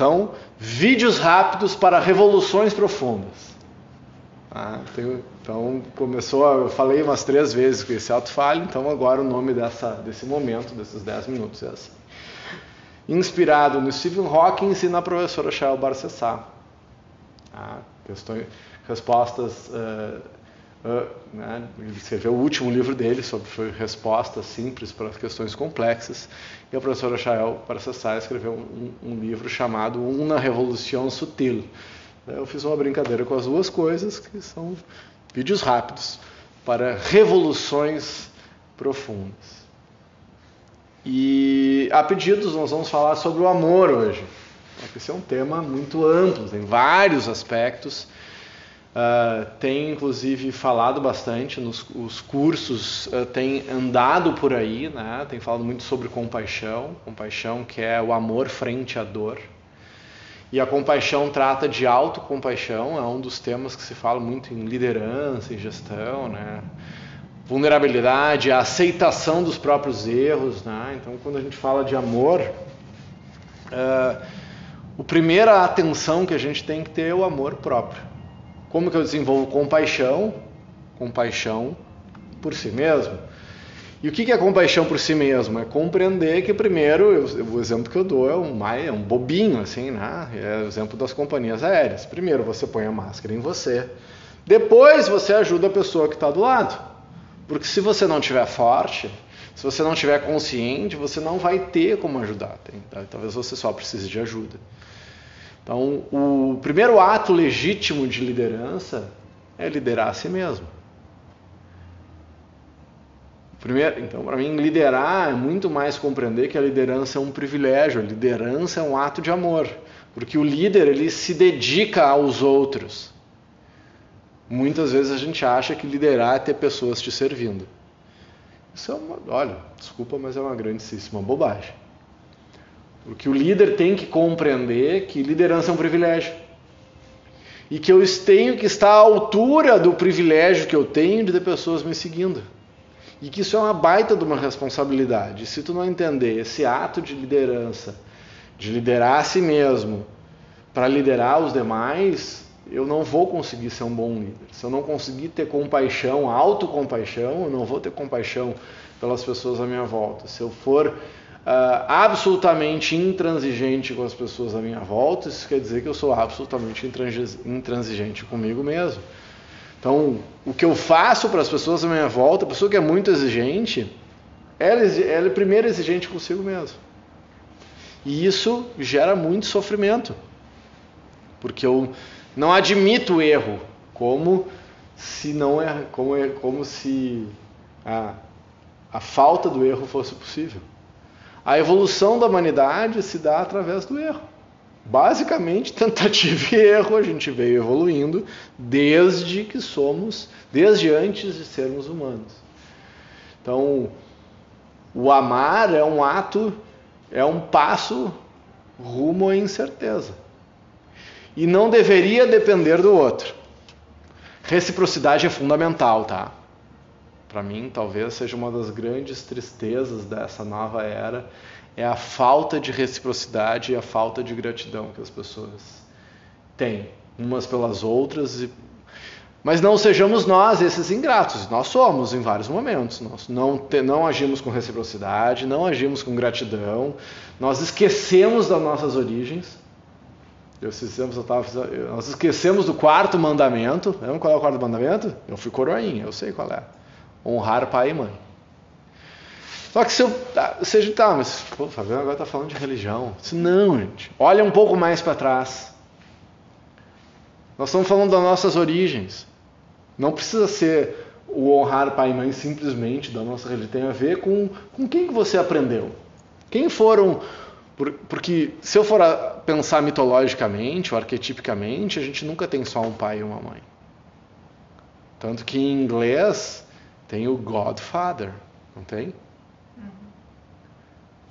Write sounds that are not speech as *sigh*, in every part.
São vídeos rápidos para revoluções profundas. Ah, tem, então começou, eu falei umas três vezes com esse alto falho, então agora o nome dessa, desse momento, desses dez minutos é assim. Inspirado no Stephen Hawking e na professora Shael Barcessá. Ah, questões, respostas, uh, né, ele escreveu o último livro dele sobre respostas simples para questões complexas, e a professora Shael Barcessá escreveu um, um livro chamado Uma Revolução Sutil, eu fiz uma brincadeira com as duas coisas, que são vídeos rápidos para revoluções profundas. E a pedidos, nós vamos falar sobre o amor hoje. Esse é um tema muito amplo, tem vários aspectos. Uh, tem inclusive falado bastante nos os cursos, uh, tem andado por aí, né? tem falado muito sobre compaixão, compaixão que é o amor frente à dor. E a compaixão trata de autocompaixão, é um dos temas que se fala muito em liderança, em gestão, né? Vulnerabilidade, a aceitação dos próprios erros, né? Então, quando a gente fala de amor, uh, a primeira atenção que a gente tem que ter é o amor próprio. Como que eu desenvolvo compaixão? Compaixão por si mesmo. E o que é compaixão por si mesmo? É compreender que, primeiro, o exemplo que eu dou é um, é um bobinho, assim, né? É o exemplo das companhias aéreas. Primeiro, você põe a máscara em você. Depois, você ajuda a pessoa que está do lado. Porque se você não estiver forte, se você não estiver consciente, você não vai ter como ajudar. Tá? Talvez você só precise de ajuda. Então, o primeiro ato legítimo de liderança é liderar a si mesmo. Primeiro, então, para mim, liderar é muito mais compreender que a liderança é um privilégio, a liderança é um ato de amor, porque o líder ele se dedica aos outros. Muitas vezes a gente acha que liderar é ter pessoas te servindo. Isso é uma, olha, desculpa, mas é uma grandíssima bobagem. Porque o líder tem que compreender que liderança é um privilégio. E que eu tenho que estar à altura do privilégio que eu tenho de ter pessoas me seguindo. E que isso é uma baita de uma responsabilidade. Se tu não entender esse ato de liderança, de liderar a si mesmo, para liderar os demais, eu não vou conseguir ser um bom líder. Se eu não conseguir ter compaixão, autocompaixão, eu não vou ter compaixão pelas pessoas à minha volta. Se eu for uh, absolutamente intransigente com as pessoas à minha volta, isso quer dizer que eu sou absolutamente intransigente comigo mesmo. Então, o que eu faço para as pessoas à minha volta, a pessoa que é muito exigente, ela, ela é primeiro exigente consigo mesmo. E isso gera muito sofrimento. Porque eu não admito o erro, como se não é, como, é, como se a, a falta do erro fosse possível. A evolução da humanidade se dá através do erro. Basicamente, tentativa e erro, a gente veio evoluindo desde que somos, desde antes de sermos humanos. Então, o amar é um ato, é um passo rumo à incerteza. E não deveria depender do outro. Reciprocidade é fundamental, tá? Para mim, talvez seja uma das grandes tristezas dessa nova era é a falta de reciprocidade e a falta de gratidão que as pessoas têm umas pelas outras. E... Mas não sejamos nós esses ingratos. Nós somos em vários momentos. Nós não, te, não agimos com reciprocidade, não agimos com gratidão. Nós esquecemos das nossas origens. Eu, eu tava, nós esquecemos do quarto mandamento. Lembra qual é o quarto mandamento? Eu fui coroinha, eu sei qual é. Honrar pai e mãe. Só que se eu. Tá, se a gente tá, mas pô, Fabiano agora está falando de religião. Não, gente. Olha um pouco mais para trás. Nós estamos falando das nossas origens. Não precisa ser o honrar pai e mãe simplesmente da nossa religião. Tem a ver com, com quem que você aprendeu. Quem foram. Porque se eu for pensar mitologicamente ou arquetipicamente, a gente nunca tem só um pai e uma mãe. Tanto que em inglês tem o Godfather, não tem?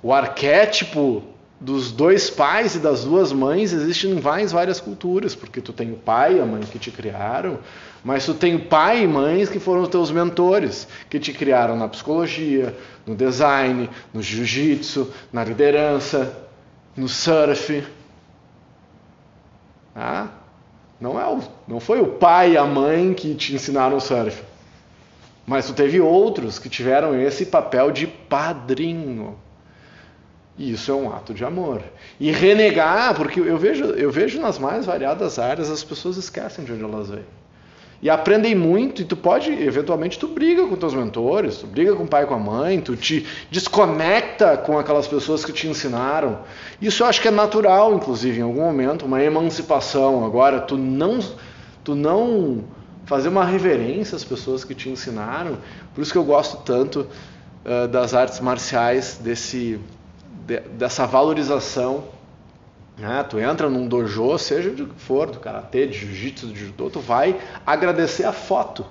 O arquétipo dos dois pais e das duas mães existe em várias, várias culturas, porque tu tem o pai e a mãe que te criaram, mas tu tem o pai e mães que foram os teus mentores, que te criaram na psicologia, no design, no jiu-jitsu, na liderança, no surf. Ah, não, é o, não foi o pai e a mãe que te ensinaram o surf. Mas tu teve outros que tiveram esse papel de padrinho. E isso é um ato de amor. E renegar, porque eu vejo, eu vejo nas mais variadas áreas as pessoas esquecem de onde elas vêm. E aprendem muito, e tu pode, eventualmente, tu briga com teus mentores, tu briga com o pai e com a mãe, tu te desconecta com aquelas pessoas que te ensinaram. Isso eu acho que é natural, inclusive, em algum momento, uma emancipação. Agora, tu não, tu não fazer uma reverência às pessoas que te ensinaram. Por isso que eu gosto tanto uh, das artes marciais, desse, de, dessa valorização né? Tu entra num dojo, seja de que for, do karatê, de jiu-jitsu, de judô, tu vai agradecer a foto.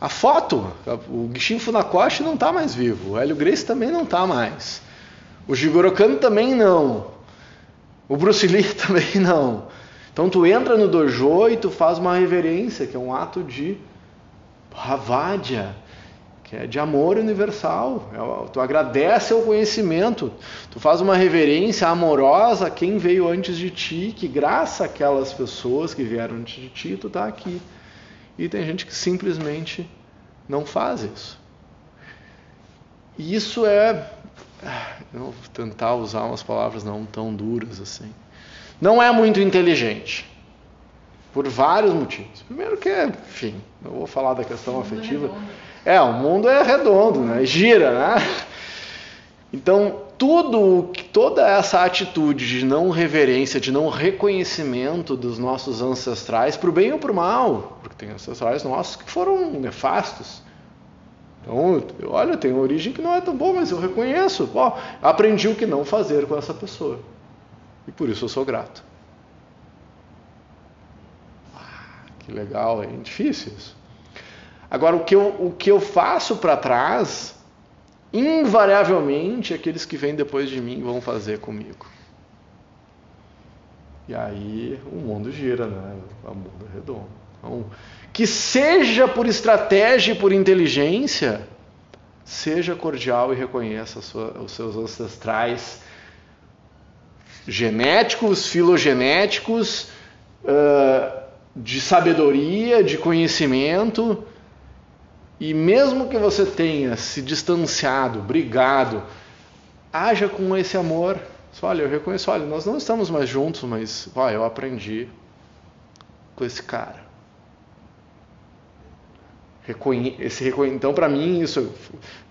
A foto, o Gishin Funakoshi não está mais vivo, o Hélio Grace também não está mais. O Jigoro Kano também não. O Bruce Lee *laughs* também não. Então tu entra no dojo e tu faz uma reverência, que é um ato de Havadya, que é de amor universal. É tu agradece ao conhecimento, tu faz uma reverência amorosa a quem veio antes de ti, que graças àquelas pessoas que vieram antes de ti, tu está aqui. E tem gente que simplesmente não faz isso. E isso é. Eu vou tentar usar umas palavras não tão duras assim. Não é muito inteligente. Por vários motivos. Primeiro que, enfim, eu vou falar da questão afetiva. É, o mundo é redondo, né? Gira, né? Então, tudo, toda essa atitude de não reverência, de não reconhecimento dos nossos ancestrais, para o bem ou para o mal, porque tem ancestrais nossos que foram nefastos. Então, olha, tem uma origem que não é tão boa, mas eu reconheço. Ó, aprendi o que não fazer com essa pessoa. E por isso eu sou grato. Ah, que legal, é difícil isso. Agora, o que eu, o que eu faço para trás, invariavelmente, aqueles que vêm depois de mim vão fazer comigo. E aí o mundo gira, né? O mundo é redondo. Então, que seja por estratégia e por inteligência, seja cordial e reconheça sua, os seus ancestrais genéticos, filogenéticos, uh, de sabedoria, de conhecimento e mesmo que você tenha se distanciado, brigado, haja com esse amor. Olha, eu reconheço, olha, nós não estamos mais juntos, mas olha, eu aprendi com esse cara. Reconhe reconhe então, para mim, isso,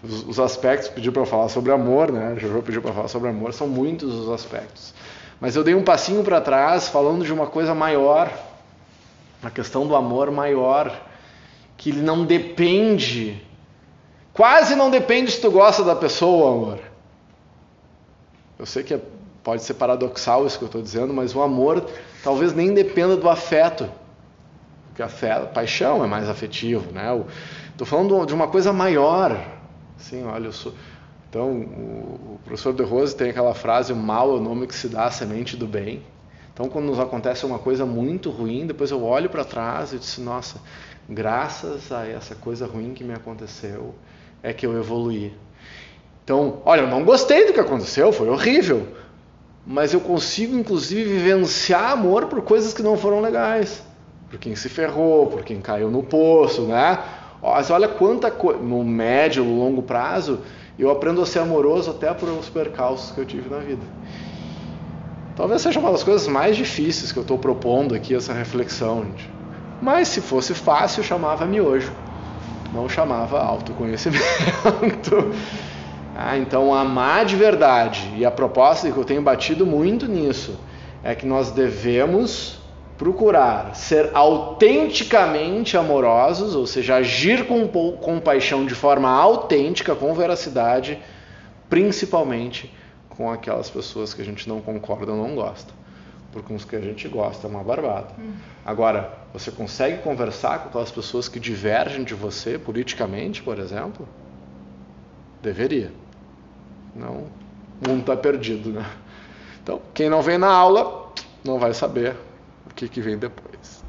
os, os aspectos pediu para falar sobre amor, né? Jojo pediu para falar sobre amor, são muitos os aspectos. Mas eu dei um passinho para trás, falando de uma coisa maior, a questão do amor maior que ele não depende, quase não depende se tu gosta da pessoa, amor. Eu sei que é, pode ser paradoxal isso que eu estou dizendo, mas o amor talvez nem dependa do afeto. Porque afeto, paixão é mais afetivo, né? Estou falando de uma coisa maior. Assim, olha, eu sou. Então, o professor De Rose tem aquela frase: o mal é o nome que se dá à semente do bem. Então, quando nos acontece uma coisa muito ruim, depois eu olho para trás e disse: nossa, graças a essa coisa ruim que me aconteceu, é que eu evoluí. Então, olha, eu não gostei do que aconteceu, foi horrível. Mas eu consigo, inclusive, vivenciar amor por coisas que não foram legais. Por quem se ferrou, por quem caiu no poço, né? Mas olha quanta coisa. No médio, no longo prazo, eu aprendo a ser amoroso até por os percalços que eu tive na vida. Talvez seja uma das coisas mais difíceis que eu estou propondo aqui, essa reflexão, gente. Mas se fosse fácil, chamava miojo, não chamava autoconhecimento. *laughs* ah, então, amar de verdade, e a proposta que eu tenho batido muito nisso, é que nós devemos procurar ser autenticamente amorosos, ou seja, agir com compaixão de forma autêntica, com veracidade, principalmente com aquelas pessoas que a gente não concorda ou não gosta porque uns que a gente gosta é uma barbada. Hum. Agora, você consegue conversar com aquelas pessoas que divergem de você politicamente, por exemplo? Deveria. Não, o mundo está perdido, né? Então, quem não vem na aula não vai saber o que, que vem depois.